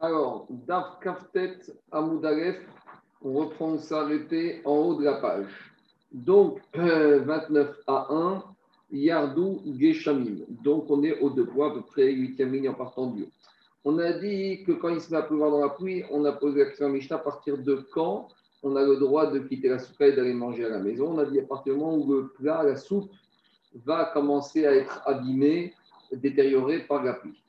Alors, Daf Kaftet Amoudalef, on reprend s'arrêter en haut de la page. Donc, 29 à 1, Yardou Geshamim. Donc, on est au deux points, à peu près 8 ligne en partant du haut. On a dit que quand il se met à pleuvoir dans la pluie, on a posé la question à Mishnah à partir de quand on a le droit de quitter la soupe et d'aller manger à la maison. On a dit à partir du moment où le plat, la soupe, va commencer à être abîmé détérioré par la pluie.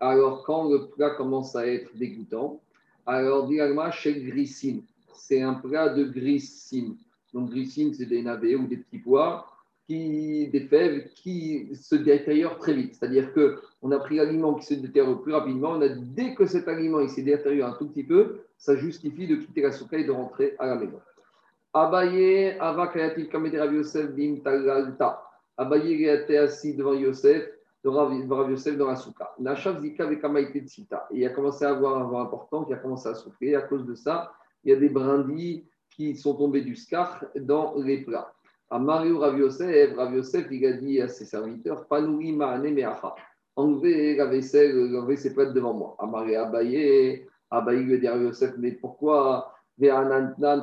Alors, quand le plat commence à être dégoûtant, alors, directement chez grissine, c'est un plat de grissine. Donc, grissine, c'est des navets ou des petits pois, qui, des fèves qui se détériorent très vite. C'est-à-dire qu'on a pris l'aliment qui se détériore plus rapidement. On a, dès que cet aliment il s'est détérioré un tout petit peu, ça justifie de quitter la souka et de rentrer à la maison. Abaye, Avakayatif Kamedi Rav Yosef, Bim Tagalta. Abaye était assis devant Yosef, devant Yosef dans la souka. Nachav Zika Vekamaïte Tsita. Et il a commencé à avoir un vent important qui a commencé à souffler. À cause de ça, il y a des brindilles qui sont tombées du scar dans les plats. À Mario Rav Yosef, Rav Yosef, il a dit à ses serviteurs Panoui Maane Meacha. Enlevez la vaisselle, enlevez ses plats devant moi. À Mario Abaye, Abaye lui a dit à Yosef Mais pourquoi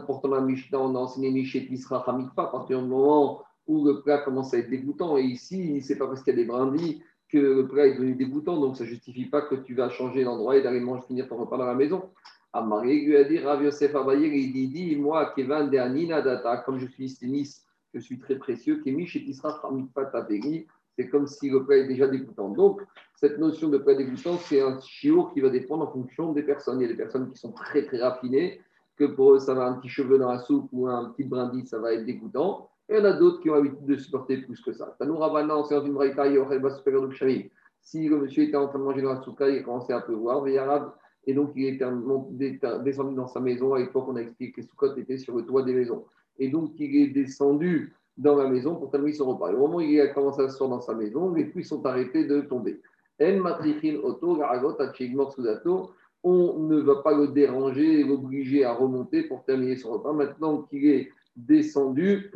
Pourtant, la Mishnah, on a enseigné Mishet Isra Hamikpa à partir du moment où le plat commence à être dégoûtant. Et ici, c'est pas parce qu'il y a des brindilles que le plat est devenu dégoûtant, donc ça justifie pas que tu vas changer l'endroit et d'aller manger, finir ton repas dans la maison. Amaré lui a dit Rav Yosef Abaye, il dit, Moi, Kevan de Anina Data, comme je suis sténiste, je suis très précieux, Kemi Shetisra Hamikpa Taberi, c'est comme si le plat est déjà dégoûtant. Donc, cette notion de plat dégoûtant, c'est un chiour qui va dépendre en fonction des personnes. Il y a des personnes qui sont très, très raffinées que pour eux, ça va un petit cheveu dans la soupe ou un petit brindis, ça va être dégoûtant. Il y en a d'autres qui ont l'habitude de supporter plus que ça. Si le monsieur était en train de manger dans la soupe, il a commencé à pleuvoir, et donc il est descendu dans sa maison. À l'époque, on a expliqué que les soukottes étaient sur le toit des maisons. Et donc il est descendu dans la maison pour terminer son repas. au moment où il a commencé à se dans sa maison, les pluies sont arrêtées de tomber. En matrichin auto, on ne va pas le déranger et l'obliger à remonter pour terminer son repas. Maintenant qu'il est descendu,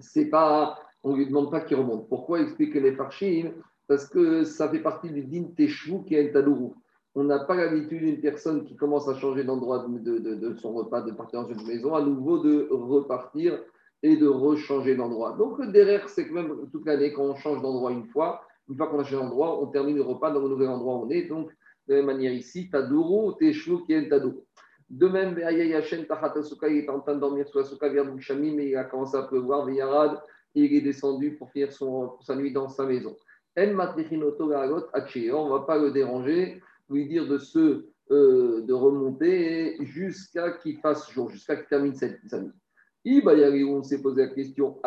c'est pas, on ne lui demande pas qu'il remonte. Pourquoi expliquer les farchim Parce que ça fait partie du din teshvou qui est tadourou. On n'a pas l'habitude d'une personne qui commence à changer d'endroit de, son repas, de partir dans une maison, à nouveau de repartir et de rechanger d'endroit. Donc derrière, c'est que même toute l'année, quand on change d'endroit une fois, une fois qu'on a changé d'endroit, on termine le repas dans le nouvel endroit où on est. Donc de la même manière ici, Tadourou, Teshvou, Kien Tadourou. De même, Yashen Tachatasuka, il est en train de dormir sur la souka vers Shamim mais il a commencé à pleuvoir, Yarad, il est descendu pour finir son, sa nuit dans sa maison. Matrichinoto on ne va pas le déranger, lui dire de se euh, de remonter jusqu'à qu'il fasse jour, jusqu'à qu'il termine cette, sa nuit. on s'est posé la question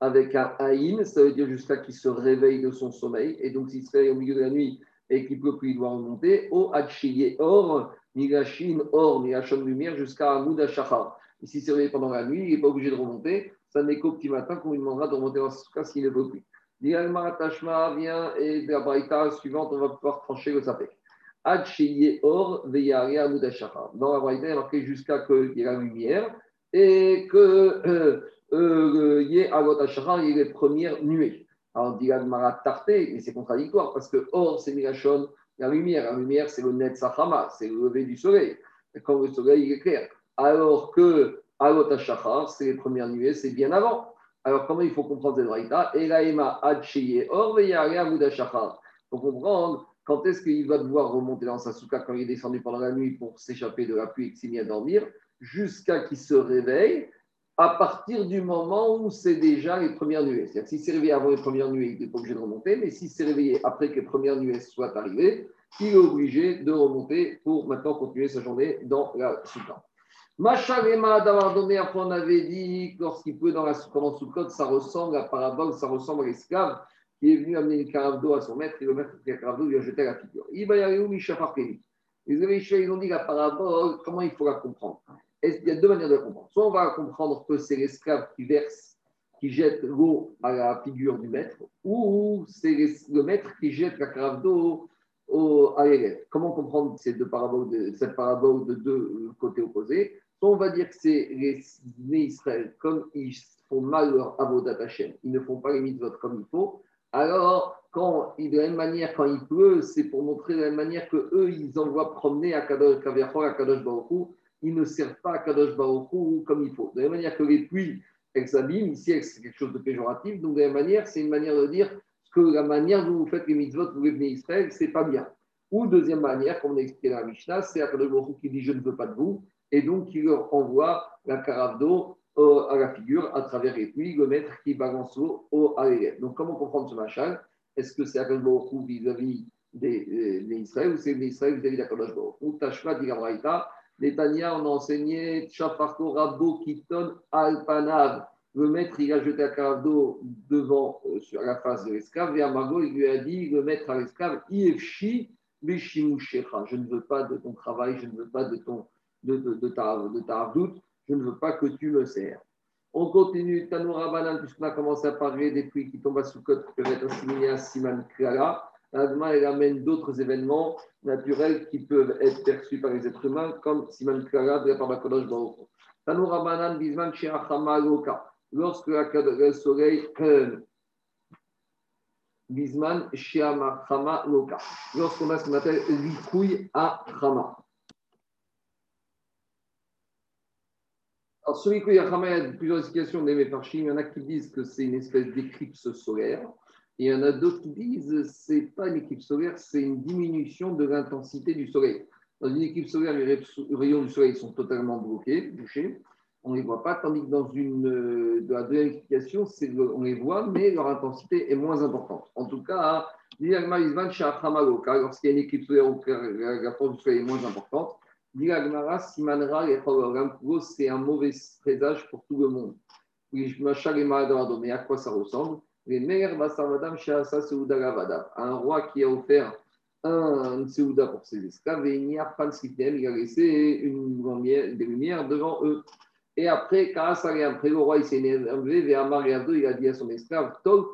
avec un Aïn, ça veut dire jusqu'à qu'il se réveille de son sommeil. Et donc, s'il se réveille au milieu de la nuit, et qui peut plus, il doit remonter au Hachiye Or, Migashin Or, Migashon Lumière jusqu'à Amoud Shachar. S'il s'est réveillé pendant la nuit, il n'est pas obligé de remonter. Ça n'est qu'au petit matin qu'on lui demandera de remonter dans ce cas s'il ne veut plus. Dialma Tashma vient et de la braïta suivante, on va pouvoir trancher le sapek. Hachiye Or, Veyare Amoud Shachar. Dans la braïta, il a marqué jusqu'à qu'il y ait la lumière et que euh, euh, y ait il y ait les premières nuées. Alors, Agmara tarté, mais c'est contradictoire parce que or, c'est Mirachon, la lumière. La lumière, c'est le net Sahama, c'est le lever du soleil. Quand le soleil clair. Alors que Alot Hashachar, c'est les premières nuées, c'est bien avant. Alors, comment il faut comprendre cette braïta Elaema Adcheye Or Veyare Il faut comprendre quand est-ce qu'il va devoir remonter dans sa souka quand il est descendu pendant la nuit pour s'échapper de la pluie et s'est mis à dormir, jusqu'à qu'il se réveille à partir du moment où c'est déjà les premières nuées. C'est-à-dire s'il s'est réveillé avant les premières nuées, il n'est pas obligé de remonter, mais s'il s'est réveillé après que les premières nuées soient arrivées, il est obligé de remonter pour maintenant continuer sa journée dans la soukha. Machalema d'avoir donné, après on avait dit, lorsqu'il peut dans la pendant Soukot, ça ressemble à parabole, ça ressemble à l'esclave qui est venu amener une carafe d'eau à son maître, et le maître qui a carafe d'eau lui a jeté la figure. Les ils ont dit la parabole, comment il faut la comprendre? Il y a deux manières de comprendre. Soit on va comprendre que c'est l'esclave qui verse, qui jette l'eau à la figure du maître, ou c'est le maître qui jette la carafe d'eau à l'élève. Comment comprendre ces deux paraboles cette parabole de deux côtés opposés? Soit on va dire que c'est les nés Israël, comme ils font mal leur avodat Hashem, ils ne font pas les mitzvot comme il faut, Alors, quand, de la même manière, quand il pleut, c'est pour montrer de la même manière que eux, ils envoient promener à Kadosh Kaviachor, à Kadosh Baruchou. Ils ne servent pas à Kadosh Baruchou comme il faut. De la même manière que les pluies, elles s'abîment, ici, c'est quelque chose de péjoratif. Donc, de la même manière, c'est une manière de dire que la manière dont vous faites les mitzvot, vous venez Israël, c'est pas bien. Ou deuxième manière, comme on a expliqué dans la Mishnah, c'est Akadosh Baruch qui dit je ne veux pas de vous, et donc il leur envoie la carafe d'eau euh, à la figure à travers les pluies, le maître qui balance l'eau à l'élève. Donc comment comprendre ce machin? Est-ce que c'est Akadosh Baruch vis-à-vis d'Israël ou c'est l'Israël vis-à-vis d'Akadosh Tashma dit la Netanya, on a enseigné Chafarko Rabbo Kiton Alpanav. Le maître, il a jeté la carafe d'eau devant, euh, sur la face de l'esclave, et Amago, il lui a dit, le maître à l'esclave, Ifshi je ne veux pas de ton travail, je ne veux pas de, ton, de, de, ta, de doute, je ne veux pas que tu me sers. On continue, Tanoura Banan, puisqu'on a commencé à parler des pluies qui tombent à Soukot, qui peuvent être assimilées à Siman Klala. Adma, elle amène d'autres événements naturels qui peuvent être perçus par les êtres humains, comme Siman Klala de la part de Kodosh Baruch. Tanoura Banan, Bisman, Sheachama, Loka. Lorsque le soleil, Bisman Shiama Chama Loka. Lorsqu'on a ce qu'on appelle l'ikouille à Chama. Alors, ce l'ikouille à Chama, il y a plusieurs explications des Mefarchim. Il y en a qui disent que c'est une espèce d'éclipse solaire. Et il y en a d'autres qui disent que ce n'est pas une éclipse solaire, c'est une diminution de l'intensité du soleil. Dans une éclipse solaire, les rayons du soleil sont totalement bloqués, bouchés on ne les voit pas, tandis que dans une, euh, de la deuxième explication, on les voit, mais leur intensité est moins importante. En tout cas, lorsqu'il y a une éclipse solaire la force du soleil est moins importante, c'est un mauvais présage pour tout le monde. Mais à quoi ça ressemble? Un roi qui a offert un Seuda pour ses esclaves et il a laissé une lumière, des lumières devant eux. Et après, après le roi il s'est énervé, il a dit à son esclave Enlève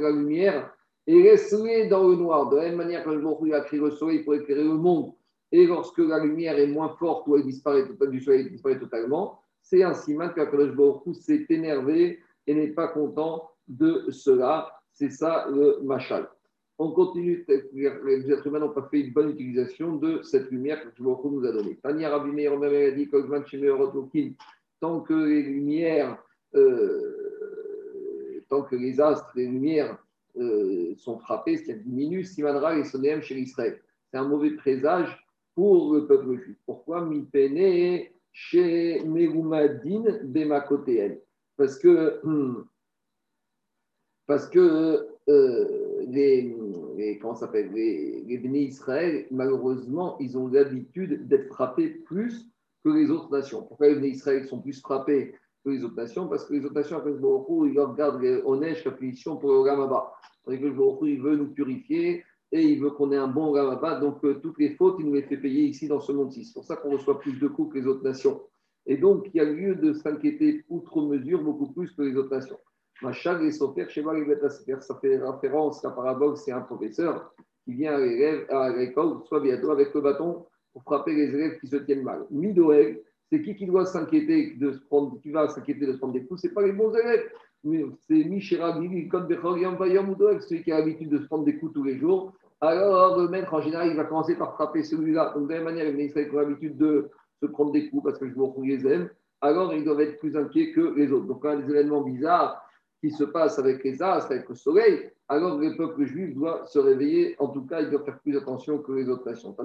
la lumière et laisse-les dans le noir. De la même manière que où il a créé le soleil pour éclairer le monde, et lorsque la lumière est moins forte ou elle disparaît du soleil disparaît totalement, c'est un signe que Baruch s'est énervé et n'est pas content de cela. C'est ça le machal on continue, les êtres humains n'ont pas fait une bonne utilisation de cette lumière que Dieu nous a donnée. Tania Rabbi Meir a dit tant que les lumières, euh, tant que les astres, les lumières euh, sont frappées, c'est-à-dire diminuent, Simanra et Sonéem chez Israël. C'est un mauvais présage pour le peuple juif. Pourquoi Mi pene chez Merumadin Bemakotéen? Parce que, parce que euh, les, comment s'appelle, les, les Israël, malheureusement, ils ont l'habitude d'être frappés plus que les autres nations. Pourquoi les bénis Israël sont plus frappés que les autres nations? Parce que les autres nations, après le ils regardent au neige la punition pour le Ramaba. Tandis que le il veut nous purifier et il veut qu'on ait un bon Ramaba. Donc, euh, toutes les fautes, il nous les fait payer ici dans ce monde-ci. C'est pour ça qu'on reçoit plus de coups que les autres nations. Et donc, il y a lieu de s'inquiéter outre mesure beaucoup plus que les autres nations. Machag et Sofer, Shema ça fait référence, la parabole, c'est un professeur qui vient à l'école, soit bientôt avec le bâton, pour frapper les élèves qui se tiennent mal. Midoel, c'est qui qui doit s'inquiéter de se prendre, qui va s'inquiéter de se prendre des coups, c'est pas les bons élèves. C'est Michera Gili, Kod Mudoel, celui qui a l'habitude de se prendre des coups tous les jours. Alors, le maître, en général, il va commencer par frapper celui-là. Donc, de la même manière, qui ont l'habitude de se prendre des coups parce que je vous les aime, alors ils doivent être plus inquiets que les autres. Donc, quand il y a des événements bizarres, qui se passe avec les astres, avec le soleil, alors le peuple juif doit se réveiller. En tout cas, il doit faire plus attention que les autres nations.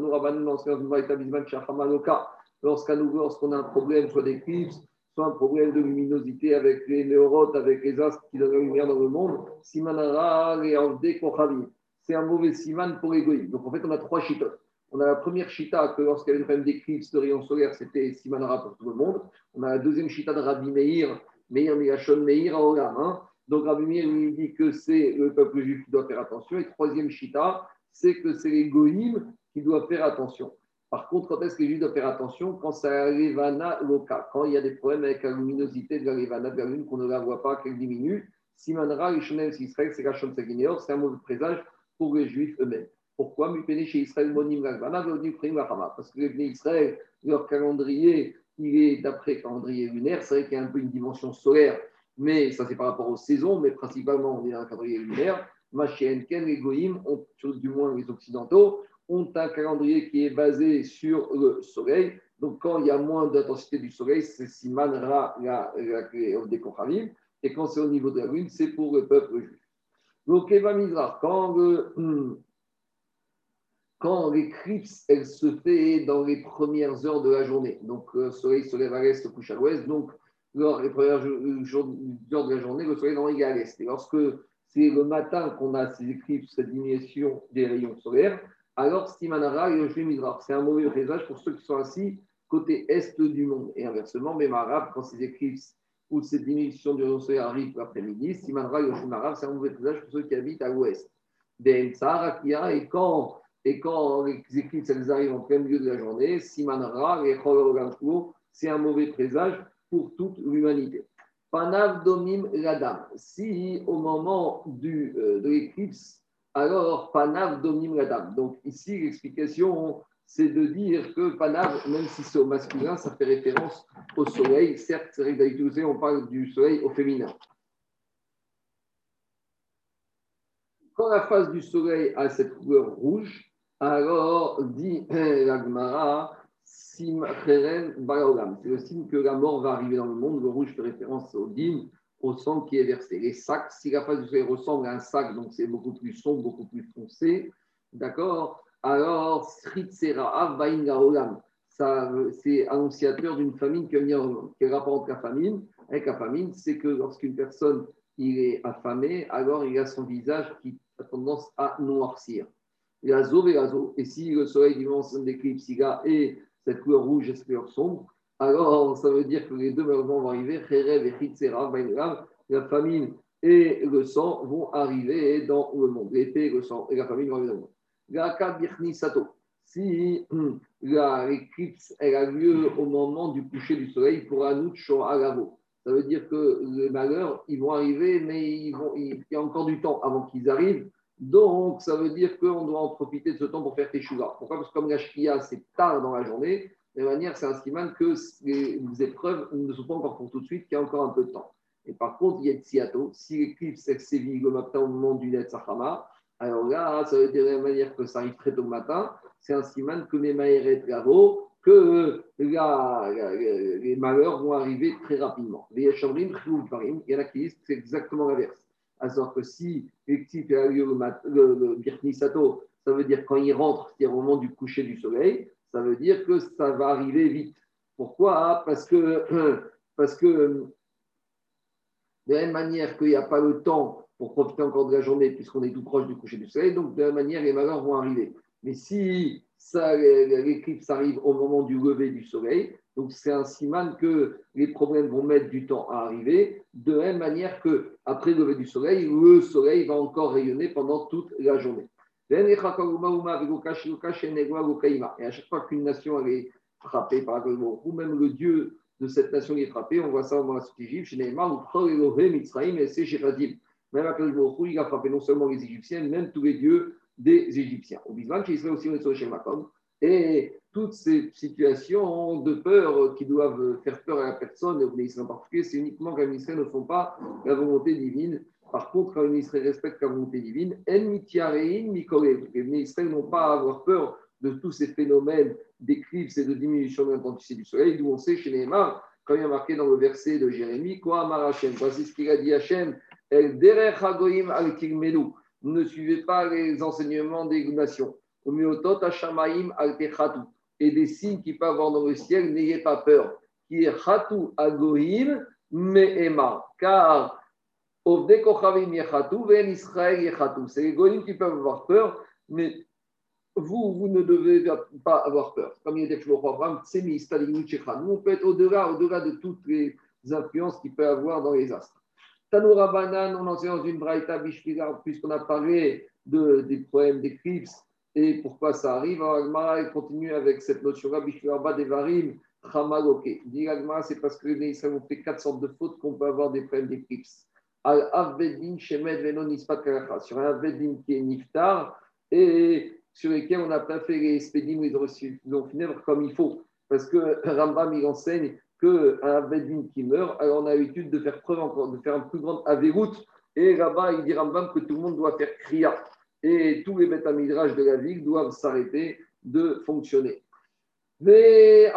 Lorsqu'à nouveau, lorsqu'on a un problème, soit d'éclipse, soit un problème de luminosité avec les néorotes, avec les astres qui donnent la lumière dans le monde, Simanara C'est un mauvais siman pour l'égoïsme. Donc en fait, on a trois chitotes. On a la première chita que lorsqu'il y avait une problème d'éclipse de rayon solaire, c'était Simanara pour tout le monde. On a la deuxième chita de Rabbi Meir, Meir Migashon Meir Aolam. Hein. Donc Rabbi Meir lui dit que c'est le peuple juif qui doit faire attention. Et troisième chita, c'est que c'est les qui doivent faire attention. Par contre, quand est-ce que les juifs doivent faire attention? Quand ça levana loka, quand il y a des problèmes avec la luminosité de la de la lune, qu'on ne la voit pas, qu'elle diminue. Simanra, Ishonem, Israël, c'est Sagineor, c'est un mauvais présage pour les juifs eux-mêmes. Pourquoi chez Israël Monim Parce que les Israël, leur calendrier il est d'après calendrier lunaire, c'est vrai qu'il y a un peu une dimension solaire mais ça c'est par rapport aux saisons, mais principalement on est dans un calendrier lunaire. Machienken, les Goïm, du moins les Occidentaux, ont un calendrier qui est basé sur le soleil. Donc quand il y a moins d'intensité du soleil, c'est Siman Ra, la, des Kochavim. Et quand c'est au niveau de la lune, c'est pour le peuple juif. Donc, Eva Mizrach, quand le, quand l'éclipse, elle se fait dans les premières heures de la journée. Donc, le soleil se lève à l'est, se couche à l'ouest. Donc, lors les premières heures de la journée, le soleil est à l'est. Et lorsque c'est le matin qu'on a ces éclipses, cette diminution des rayons solaires, alors Stimanara et c'est un mauvais présage pour ceux qui sont assis côté est du monde. Et inversement, même arabe, quand ces éclipses ou cette diminution du rayon solaire arrive l'après-midi, Stimanara et c'est un mauvais présage pour ceux qui habitent à l'ouest. Et quand et quand les éclipses elles arrivent en plein milieu de la journée, Simanra, c'est un mauvais présage pour toute l'humanité. Panav domim ladam. Si au moment du, euh, de l'éclipse, alors Panav domim ladam. Donc ici, l'explication, c'est de dire que Panav, même si c'est au masculin, ça fait référence au soleil. Certes, c'est vrai que on parle du soleil au féminin. Quand la face du soleil a cette couleur rouge, alors, dit l'Agmara, Sim Balaolam. C'est le signe que la mort va arriver dans le monde. Le rouge fait référence au dîme, au sang qui est versé. Les sacs, si la face du soleil ressemble à un sac, donc c'est beaucoup plus sombre, beaucoup plus foncé, d'accord? Alors, Sritsera Bain Gaolam. C'est annonciateur d'une famine qui Quel rapport entre la famine Avec la famine, c'est que lorsqu'une personne il est affamé, alors il a son visage qui a tendance à noircir et Et si le soleil d'immense d'éclipse, il a et cette couleur rouge et cette couleur sombre, alors ça veut dire que les deux mouvements vont arriver. La famine et le sang vont arriver dans le monde. L'épée, le sang et la famine vont arriver dans le monde. Si l'éclipse a lieu au moment du coucher du soleil pour Anout Agavo, ça veut dire que les malheurs, ils vont arriver, mais il y a encore du temps avant qu'ils arrivent donc, ça veut dire qu'on doit en profiter de ce temps pour faire Teshuvah. Pourquoi? Parce que comme la Shkia, c'est tard dans la journée, de manière, c'est un stiman que les, épreuves ne sont pas encore pour tout de suite, qu'il y a encore un peu de temps. Et par contre, il y a Tsiato. Si l'éclipse sévit le matin au moment du Net Sahama, alors là, ça veut dire de la manière que ça arrive très tôt le matin, c'est un stiman que mes maïrets travaux, que les malheurs vont arriver très rapidement. Il y en a qui disent que c'est exactement l'inverse. Alors que si l'équipe a lieu le, le, Sato, ça veut dire quand il rentre, c'est-à-dire au moment du coucher du soleil, ça veut dire que ça va arriver vite. Pourquoi? Parce que, parce que de la même manière qu'il n'y a pas le temps pour profiter encore de la journée, puisqu'on est tout proche du coucher du soleil, donc de la même manière, les malheurs vont arriver. Mais si l'éclipse arrive au moment du lever du soleil, donc c'est un siman que les problèmes vont mettre du temps à arriver, de même manière que après le lever du soleil, le soleil va encore rayonner pendant toute la journée. Et à chaque fois qu'une nation est frappée par le ou même le dieu de cette nation est frappé, on voit ça dans la suite égypte, chez Neymar, et c'est Même à il a frappé non seulement les Égyptiens, même tous les dieux des Égyptiens. Au Bisman, qui serait aussi chez Macom. Et toutes ces situations de peur qui doivent faire peur à la personne, au ministère en particulier, c'est uniquement quand les ministères ne font pas la volonté divine. Par contre, quand les ministères respectent la volonté divine, les ministères n'ont pas à avoir peur de tous ces phénomènes d'éclipse et de diminution de l'intensité du soleil, d'où on sait chez Neymar, quand il y a marqué dans le verset de Jérémie, quoi, Marachem, voici ce qu'il a dit Hachem, El al ne suivez pas les enseignements des nations. Et des signes qui peuvent avoir dans le ciel, n'ayez pas peur. Qui est Khatu Agohim Me'ema. Car c'est les Goïm qui peuvent avoir peur, mais vous, vous ne devez pas avoir peur. Comme il dit le roi Abraham, nous, on peut être au-delà au -delà de toutes les influences qu'il peut avoir dans les astres. Tanoura Banan, on enseigne dans une braïta puisqu'on a parlé de, des problèmes d'éclipse et pourquoi ça arrive. Alors, Agmara continue avec cette notion-là, Bishvirba Devarim, Chamaloke. Dit Agmara, c'est parce que les Israéliens ont fait quatre sortes de fautes qu'on peut avoir des problèmes d'éclipse. Al Avvedin, Shemed, Venon, Ispat. Sur un Avvedin qui est Niftar et sur lesquels on n'a pas fait les spédim, les funèbres comme il faut. Parce que Rambam, il enseigne qu'un Bedin qui meurt, alors on a l'habitude de faire preuve encore, de faire un plus grand avéroute. Et là-bas, il dit Rambam que tout le monde doit faire kriya. Et tous les bêta de la ville doivent s'arrêter de fonctionner. Mais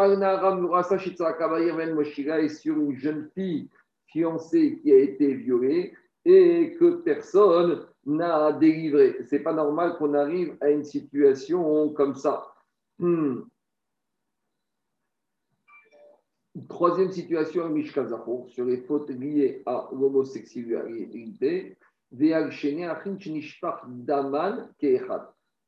est sur une jeune fille fiancée qui a été violée et que personne n'a délivré. Ce n'est pas normal qu'on arrive à une situation comme ça. Hmm. Troisième situation, Mishkazacho, sur les fautes liées à l'homosexualité,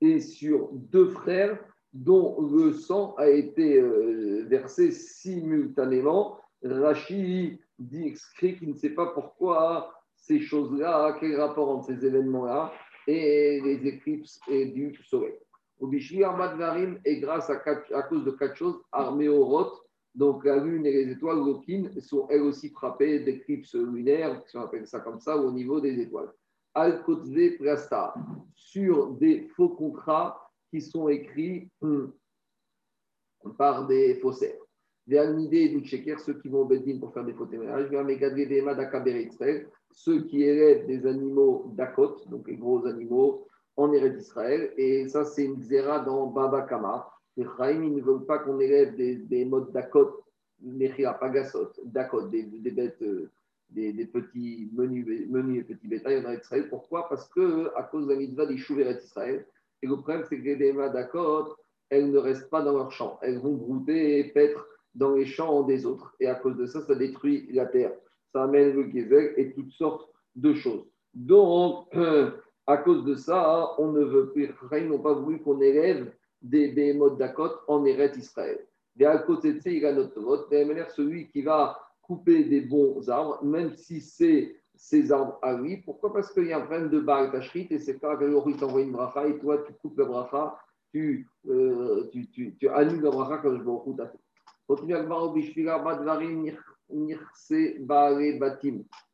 et sur deux frères dont le sang a été euh, versé simultanément. Rashi dit excrit qu'il ne sait pas pourquoi ces choses-là, quel rapport entre ces événements-là et les éclipses et du soleil. Obishli Armadvarim est grâce à, à, cause de quatre choses, armées au rot, donc la lune et les étoiles, Lokin, sont elles aussi frappées d'éclipses lunaires, si on appelle ça comme ça, au niveau des étoiles. al Plasta, sur des faux contrats qui sont écrits hum, par des faussaires. Des checker ceux qui vont au Bedin pour faire des faux témoignages. Ceux qui élèvent des animaux d'Akot, donc les gros animaux, en Eretz d'Israël. Et ça, c'est une xéra dans Baba Kama. Les ils ne veulent pas qu'on élève des, des modes d'Akot, Pagasot, d'Akot, des, des, bêtes, euh, des, des, petits menus, menus et petits bétails en Israël. Pourquoi? Parce que à cause de la mitzvah des Chouv Eretz Israël. Et le problème, c'est que les Déma d'Akot, elles ne restent pas dans leur champ. Elles vont brouter et paître dans les champs des autres. Et à cause de ça, ça détruit la terre. Ça amène le geyser et toutes sortes de choses. Donc, à cause de ça, on ne veut plus, ils n'ont pas voulu qu'on élève des, modes d'Akot en Eretz Israël. Et à côté de ça, il a notre vote. Celui qui va couper des bons arbres, même si c'est ces arbres à lui. Pourquoi? Parce qu'il y a un problème de bar et et c'est pas que il t'envoie une bracha et toi, tu coupes la bracha, tu, euh, tu, tu, tu, annules la bracha quand je vais au fait.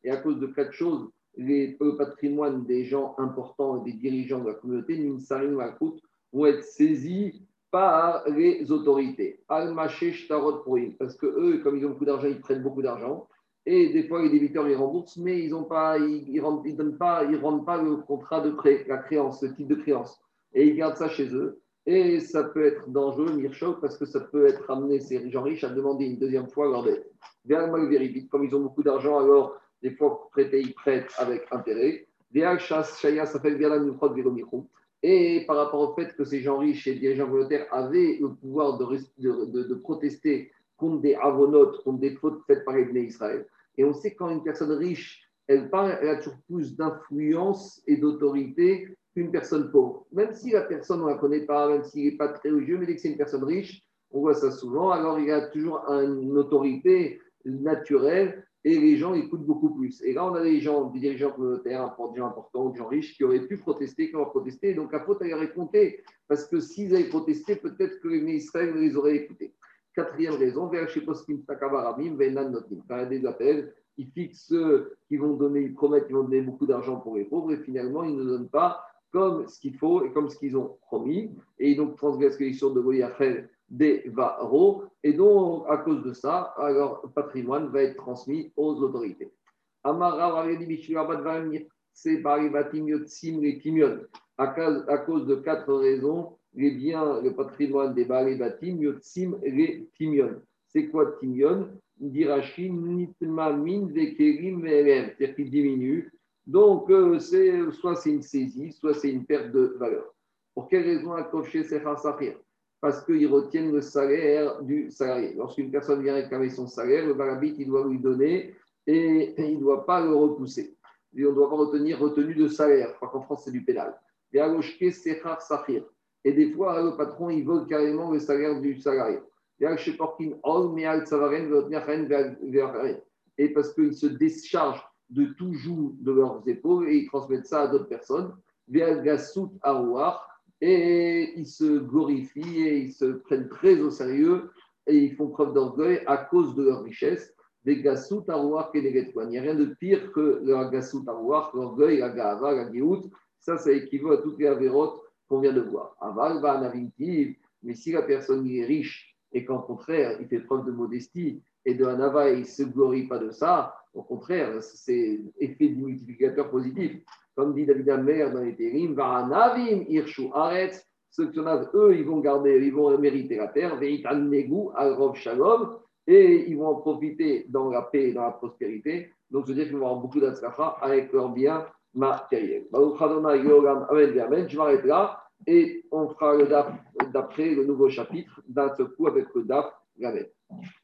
Et à cause de quatre choses, les, le patrimoine des gens importants et des dirigeants de la communauté, vont être saisis par les autorités. Parce que eux, comme ils ont beaucoup d'argent, ils prennent beaucoup d'argent. Et des fois, les débiteurs, ils remboursent, mais ils ne rendent, donnent pas, ils rendent pas le contrat de prêt, la créance, le type de créance. Et ils gardent ça chez eux. Et ça peut être dangereux, Mirchok, parce que ça peut être amené ces gens riches à demander une deuxième fois leur dette. Comme ils ont beaucoup d'argent, alors des fois prêter, ils prêtent avec intérêt. Et par rapport au fait que ces gens riches et dirigeants volontaires avaient le pouvoir de, de, protester contre des avonotes, contre des fautes faites par les Israël. Et on sait quand une personne riche, elle, parle, elle a toujours plus d'influence et d'autorité une personne pauvre. Même si la personne, on ne la connaît pas, même s'il n'est pas très religieux, mais dès que c'est une personne riche, on voit ça souvent, alors il y a toujours une autorité naturelle et les gens écoutent beaucoup plus. Et là, on a des gens, des dirigeants communautaires, des gens importants, des gens riches qui auraient pu protester, qui ont protesté. Donc la faute, elle aurait compté. Parce que s'ils avaient protesté, peut-être que les Israël les auraient écoutés. Quatrième raison, il y a des appels, ils fixent qui vont donner, ils promettent qu'ils vont donner beaucoup d'argent pour les pauvres et finalement, ils ne donnent pas comme ce qu'il faut et comme ce qu'ils ont promis. Et donc transgressent l'élection de faire des Varo. Et donc, à cause de ça, alors, le patrimoine va être transmis aux autorités. Amara, c'est à cause de quatre raisons, les biens, le patrimoine des Baribatim, Yotzim, les Timion. C'est quoi Timion Dirachi, Nitma, Min, Vekerim, C'est-à-dire qu'il diminue donc, euh, soit c'est une saisie, soit c'est une perte de valeur. Pour quelle raison accrocher ces Sahir Parce qu'ils retiennent le salaire du salarié. Lorsqu'une personne vient réclamer son salaire, le barabit, il doit lui donner et il ne doit pas le repousser. Et on ne doit pas retenir retenu de salaire. Je crois qu'en France, c'est du pénal. Et des fois, le patron, il vole carrément le salaire du salarié. Et parce qu'il se décharge de tout joue de leurs épaules et ils transmettent ça à d'autres personnes. Et ils se glorifient et ils se prennent très au sérieux et ils font preuve d'orgueil à cause de leur richesse. Des gasout arouar Il n'y a rien de pire que le gasout arouar, l'orgueil, la gava, la giout. Ça, ça équivaut à toutes les avérotes qu'on vient de voir. Aval, va mais si la personne est riche et qu'en contraire, il fait preuve de modestie et de Hanava, il ne se glorie pas de ça. Au contraire, c'est effet du multiplicateur positif. Comme dit David Amer dans les Térim, Varanavim, Irshu Aretz, ceux qui sont eux, ils vont garder, ils vont mériter la terre, Veitan Negu, Alrov Shalom, et ils vont en profiter dans la paix et dans la prospérité. Donc, je veux dire qu'ils vont avoir beaucoup d'atslacha avec leurs biens matériels. Je m'arrête là et on fera le DAF d'après le nouveau chapitre d'un coup avec le DAF Gavet.